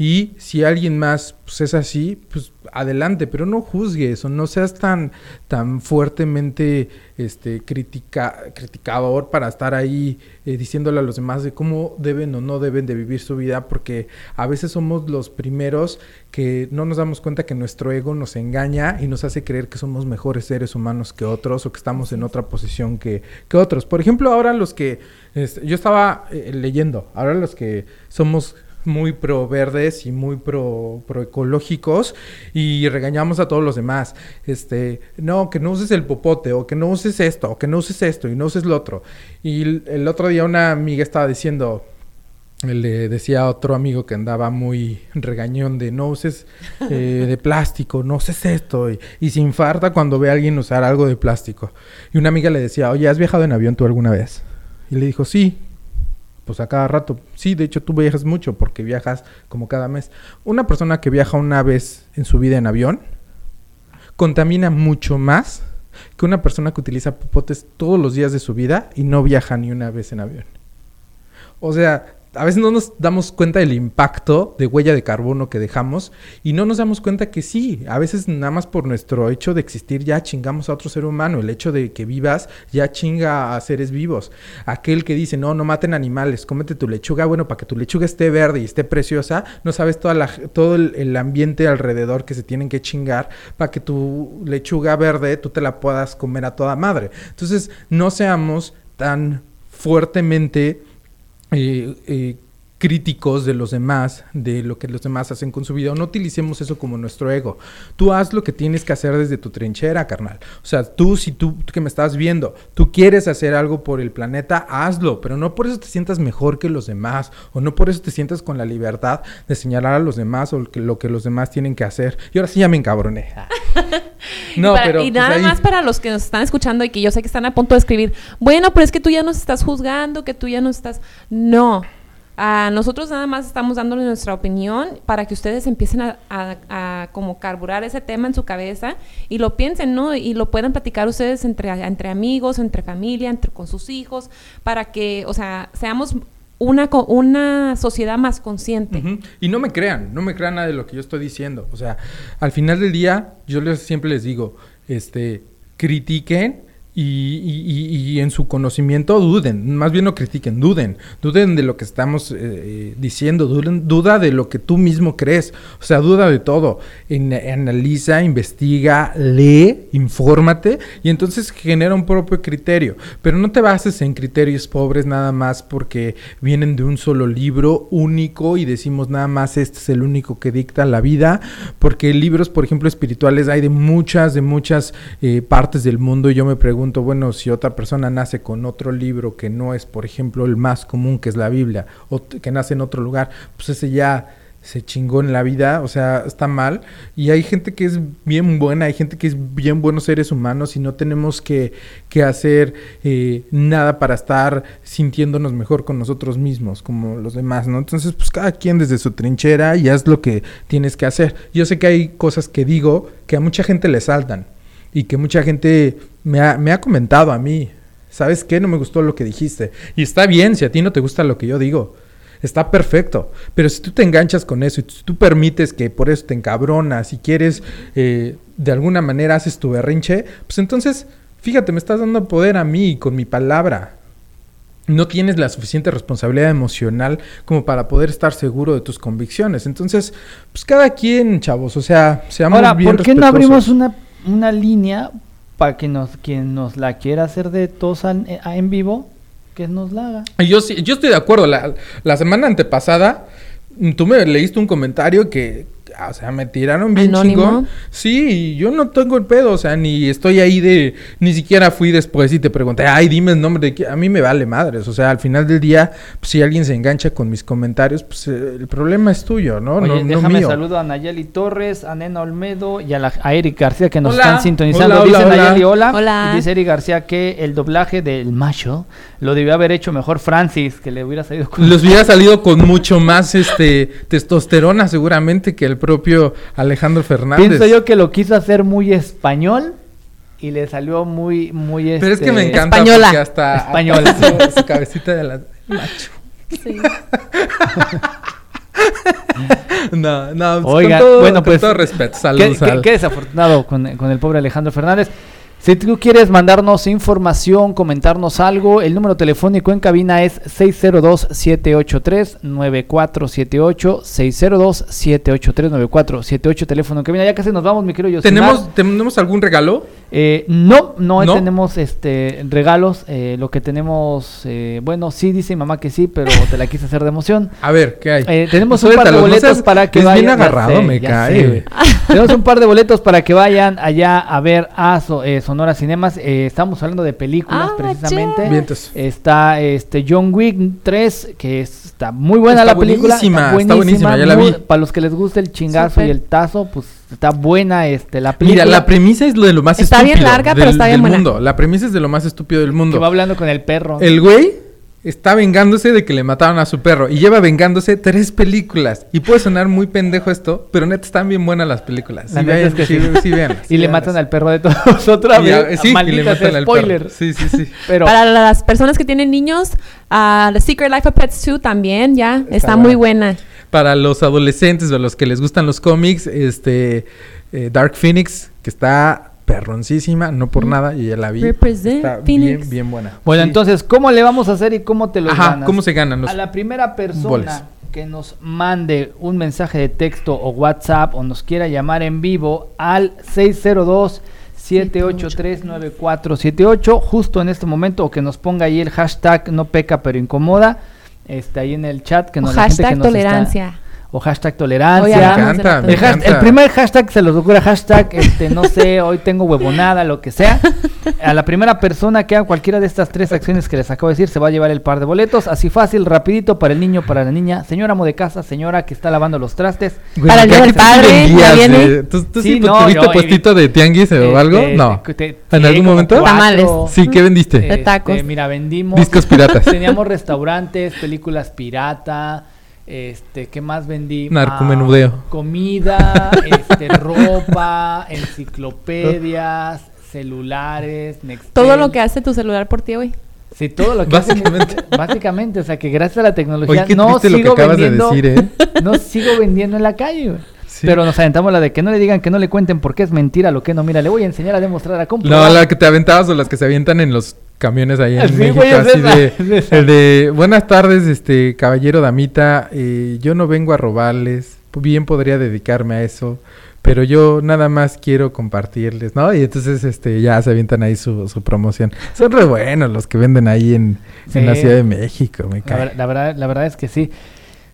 Y si alguien más pues, es así, pues adelante, pero no juzgues o no seas tan, tan fuertemente este, critica, criticador para estar ahí eh, diciéndole a los demás de cómo deben o no deben de vivir su vida, porque a veces somos los primeros que no nos damos cuenta que nuestro ego nos engaña y nos hace creer que somos mejores seres humanos que otros o que estamos en otra posición que, que otros. Por ejemplo, ahora los que este, yo estaba eh, leyendo, ahora los que somos muy pro verdes y muy pro, pro ecológicos y regañamos a todos los demás. Este, no, que no uses el popote o que no uses esto o que no uses esto y no uses lo otro. Y el, otro día una amiga estaba diciendo, le decía a otro amigo que andaba muy regañón de no uses eh, de plástico, no uses esto y, y se infarta cuando ve a alguien usar algo de plástico. Y una amiga le decía, oye, ¿has viajado en avión tú alguna vez? Y le dijo, sí, pues a cada rato. Sí, de hecho tú viajas mucho porque viajas como cada mes. Una persona que viaja una vez en su vida en avión contamina mucho más que una persona que utiliza popotes todos los días de su vida y no viaja ni una vez en avión. O sea, a veces no nos damos cuenta del impacto de huella de carbono que dejamos y no nos damos cuenta que sí, a veces nada más por nuestro hecho de existir ya chingamos a otro ser humano, el hecho de que vivas ya chinga a seres vivos. Aquel que dice, no, no maten animales, cómete tu lechuga, bueno, para que tu lechuga esté verde y esté preciosa, no sabes toda la, todo el, el ambiente alrededor que se tienen que chingar para que tu lechuga verde tú te la puedas comer a toda madre. Entonces, no seamos tan fuertemente eh, eh, críticos de los demás, de lo que los demás hacen con su vida, o no utilicemos eso como nuestro ego. Tú haz lo que tienes que hacer desde tu trinchera, carnal. O sea, tú, si tú, que me estás viendo, tú quieres hacer algo por el planeta, hazlo, pero no por eso te sientas mejor que los demás, o no por eso te sientas con la libertad de señalar a los demás o lo que los demás tienen que hacer. Y ahora sí ya me encabroné. no, y pero. Y pues nada más para los que nos están escuchando y que yo sé que están a punto de escribir, bueno, pero es que tú ya nos estás juzgando, que tú ya no estás. No nosotros nada más estamos dándole nuestra opinión para que ustedes empiecen a, como carburar ese tema en su cabeza y lo piensen, ¿no? Y lo puedan platicar ustedes entre, entre amigos, entre familia, entre con sus hijos, para que, o sea, seamos una, una sociedad más consciente. Y no me crean, no me crean nada de lo que yo estoy diciendo. O sea, al final del día, yo les, siempre les digo, este, critiquen y, en su conocimiento duden, más bien no critiquen, duden, duden de lo que estamos eh, eh, diciendo, duden, duda de lo que tú mismo crees, o sea, duda de todo, analiza, investiga, lee, infórmate y entonces genera un propio criterio, pero no te bases en criterios pobres nada más porque vienen de un solo libro único y decimos nada más este es el único que dicta la vida, porque libros, por ejemplo, espirituales hay de muchas, de muchas eh, partes del mundo y yo me pregunto, bueno, si otra persona nace con otro libro que no es, por ejemplo, el más común, que es la Biblia, o que nace en otro lugar, pues ese ya se chingó en la vida, o sea, está mal. Y hay gente que es bien buena, hay gente que es bien buenos seres humanos y no tenemos que, que hacer eh, nada para estar sintiéndonos mejor con nosotros mismos, como los demás, ¿no? Entonces, pues cada quien desde su trinchera y haz lo que tienes que hacer. Yo sé que hay cosas que digo que a mucha gente le saltan y que mucha gente me ha, me ha comentado a mí, ¿sabes qué? No me gustó lo que dijiste. Y está bien si a ti no te gusta lo que yo digo. Está perfecto. Pero si tú te enganchas con eso y tú permites que por eso te encabronas y quieres, eh, de alguna manera haces tu berrinche, pues entonces, fíjate, me estás dando poder a mí con mi palabra. No tienes la suficiente responsabilidad emocional como para poder estar seguro de tus convicciones. Entonces, pues cada quien, chavos, o sea, seamos Ahora, bien ¿por qué no abrimos una, una línea para que nos, quien nos la quiera hacer de tos eh, en, vivo, que nos la haga. Yo sí, yo estoy de acuerdo. La, la semana antepasada, tú me leíste un comentario que, o sea, me tiraron bien chingón. Sí, yo no tengo el pedo, o sea, ni estoy ahí de, ni siquiera fui después y te pregunté, ay, dime el nombre de quién. A mí me vale madres, o sea, al final del día, pues, si alguien se engancha con mis comentarios, pues eh, el problema es tuyo, ¿no? Oye, no, déjame saludo a Nayeli Torres, a Nena Olmedo y a, la, Eric García que nos están sintonizando. dice Nayeli, hola. hola. Y dice Eric García que el doblaje del macho lo debió haber hecho mejor Francis, que le hubiera salido con... Les hubiera salido con mucho más este testosterona seguramente que el propio Alejandro Fernández. Pienso yo que lo quiso hacer muy español y le salió muy muy Pero es que me este, encanta española. porque hasta, española. su, cabecita de la macho. Sí. no, no, pues, Oiga, con todo, bueno, con pues, todo respeto, salud, Qué, qué- qué desafortunado con, con el pobre Alejandro Fernández. Si tú quieres mandarnos información, comentarnos algo, el número telefónico en cabina es 602-783-9478. 602-783-9478, teléfono en cabina. Ya casi nos vamos, mi querido Yosimar. ¿Tenemos, ¿Tenemos algún regalo? Eh, no, no, ¿No? tenemos este regalos. eh, lo que tenemos, eh, bueno, sí dice mi mamá que sí, pero te la quise hacer de emoción. A ver, ¿qué hay? Eh, tenemos un par de no boletos seas- para que es vayan. bien agarrado, sé, me cae. tenemos un par de boletos para que vayan allá a ver a eh, Sonora Cinemas. Eh, estamos hablando de películas Ah, precisamente. Vientos. Está este John Wick 3, que es- está muy buena Está la película. buenísima, está buenísima, ya la vi. Para los que les gusta el chingazo y el tazo, pues está buena este la película. Mira, la premisa es lo de lo más Está bien estúpido larga, pero del, está bien del buena. mundo. La premisa es de lo más estúpido del que mundo. va hablando con el perro. El güey está vengándose de que le mataron a su perro y lleva vengándose tres películas. Y puede sonar muy pendejo esto, pero neta están bien buenas las películas. La Sí, neta vean- es que sí, sí. sí, véanlas, y le matan al perro de todos otra Y vez. sí, y le matan al spoiler. perro. Sí, sí, sí. Pero Para las personas que tienen niños, ah, The Secret Life of Pets 2 también, ya, está, muy buena. Para los adolescentes o a los que les gustan los cómics, este eh, Dark Phoenix, que está perroncísima, no por Mm. nada, y ya la vi. Represent está Phoenix. bien, bien buena. Bueno, Sí. entonces, ¿cómo le vamos a hacer y cómo te lo Ajá, ganas? ¿cómo se ganan los A la primera persona boles? que nos mande un mensaje de texto o WhatsApp o nos quiera llamar en vivo al 602 783-9478 justo en este momento o que nos ponga ahí el hashtag no peca pero incomoda este ahí en el chat que O nos la gente que hashtag nos está- tolerancia. O hashtag tolerancia Me encanta, me el, has- encanta. el primer hashtag se les ocurra, hashtag, este, no sé, hoy tengo huevonada, lo que sea. A la primera persona que haga cualquiera de estas tres acciones que les acabo de decir, se va a llevar el par de boletos. Así fácil, rapidito, para el niño, para la niña. Señora amo de casa, señora que está lavando los trastes. Güey, Para el ¿qué- Día del Padre, ¿ya viene? eh? ¿Tú, tú sí, no, tuviste yo, puestito de tianguis o algo? Este, No. te- te- ¿En algún momento? cuatro. Tamales. Sí, ¿qué vendiste? De tacos. Este, mira, vendimos. Discos piratas. Teníamos restaurantes, películas pirata. Este, ¿qué más vendí? Narcomenudeo. Ah, comida, este, ropa, enciclopedias, celulares, Nextel. Todo lo que hace tu celular por ti, güey. Sí, todo lo que hace mi- Básicamente. básicamente, o sea, que gracias a la tecnología Oye, qué no triste lo que sigo acabas vendiendo, de decir, ¿eh? no sigo vendiendo en la calle, güey. Sí. Pero nos aventamos la de que no le digan, que no le cuenten porque es mentira lo que no. Mira, le voy a enseñar a demostrar a comprobar. No, la que te aventabas o las que se avientan en los camiones ahí en Sí, México, güey, es así esa, de, es buenas tardes, este caballero damita, eh, yo no vengo a robarles, bien podría dedicarme a eso, pero yo nada más quiero compartirles, ¿no? Y entonces este ya se avientan ahí su, su promoción. Son re buenos los que venden ahí en, en la. Ciudad de México, me La, ver- la verdad, la verdad es que sí.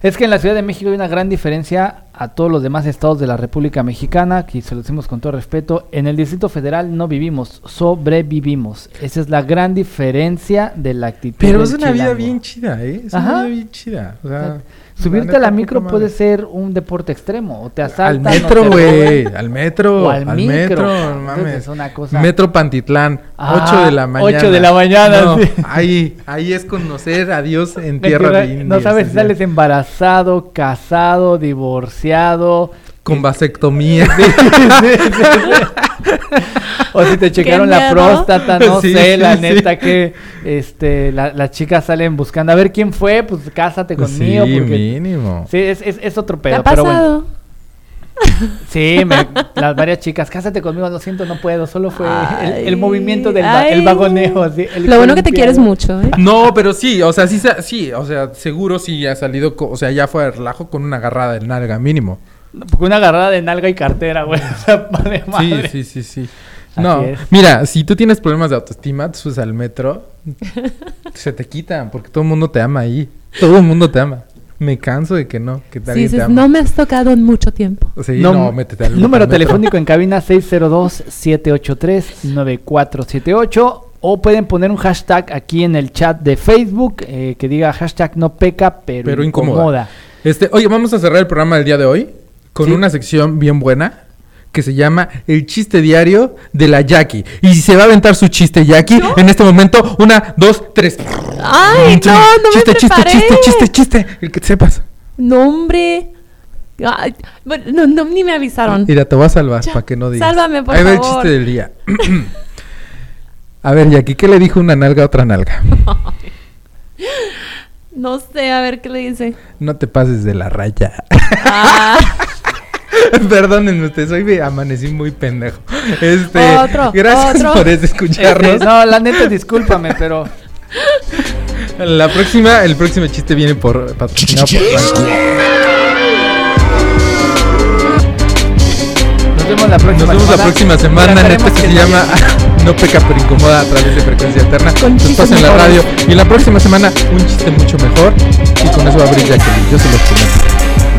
Es que en la Ciudad de México hay una gran diferencia a todos los demás estados de la República Mexicana, que se lo decimos con todo respeto. En el Distrito Federal no vivimos, sobrevivimos. Esa es la gran diferencia de la actitud. Pero del es una vida bien chida, ¿eh? Es Aja. una vida bien chida. O sea, Subirte a la micro puede ser un deporte extremo. O te Al asaltan. o metro, güey. Al metro. O al, al micro. metro, mames. es una cosa. Metro Pantitlán, Ah, 8 de la mañana. 8 de la mañana, No, sí. ahí, ahí es conocer a Dios en tierra de indios. no sabes si sales embarazado, casado, divorciado. Con vasectomía. o si te checaron la próstata, no Sí, sé, sí, la sí. neta que este la- las chicas salen buscando a ver quién fue, pues cásate conmigo sí, porque mínimo. sí, es, es, es otro ¿Te pedo, ha pero bueno. pasado? Sí, me- las varias chicas, cásate conmigo, lo siento, no puedo, solo fue el, movimiento del va- el vagoneo, así, el Lo bueno que te quieres mucho, ¿eh? No, pero sí, o sea, sí, sí, o sea, seguro sí ha salido, o sea, ya fue de relajo con una agarrada de nalga mínimo. Porque una agarrada de nalga y cartera, güey. O sea, Sí, madre. sí, sí, sí. Así No, mira, si tú tienes problemas de autoestima, te subes al metro, se te quitan, porque todo el mundo te ama ahí. Todo el mundo te ama. Me canso de que no, que alguien te dices, ama. no me has tocado en mucho tiempo. Sí, no, métete al Número telefónico en cabina 602-783-9478 o pueden poner un hashtag aquí en el chat de Facebook eh, que diga hashtag no peca pero, Pero incomoda. incomoda. Este, oye, vamos a cerrar el programa del día de hoy con Sí. una sección bien buena que se llama El chiste diario de la Jackie. Y se va a aventar su chiste Jackie en este momento. Una, dos, tres. ¡Ay, no! ¡No chiste, me chiste, chiste, chiste, chiste. El que sepas. No, hombre. Ay, no, no, ni me avisaron. Mira, te voy a salvar para que no digas. sálvame, por Ahí va el favor. chiste del día. a ver, Jackie, ¿qué le dijo una nalga a otra nalga? No sé, a ver qué le dice. No te pases de la raya. Ah, Perdónenme ustedes, hoy me amanecí muy pendejo. Este, Otro, gracias otro. por Este, escucharnos. no, la neta, discúlpame, pero La próxima, el próximo chiste viene por patrocinado nos vemos la próxima Nos vemos la próxima semana en esto que que se llama No peca pero incomoda a través de frecuencia alterna. Con espacio en la radio. Y la próxima semana un chiste mucho mejor. Y con eso va a abrir Jacqueline. Yo se los prometo.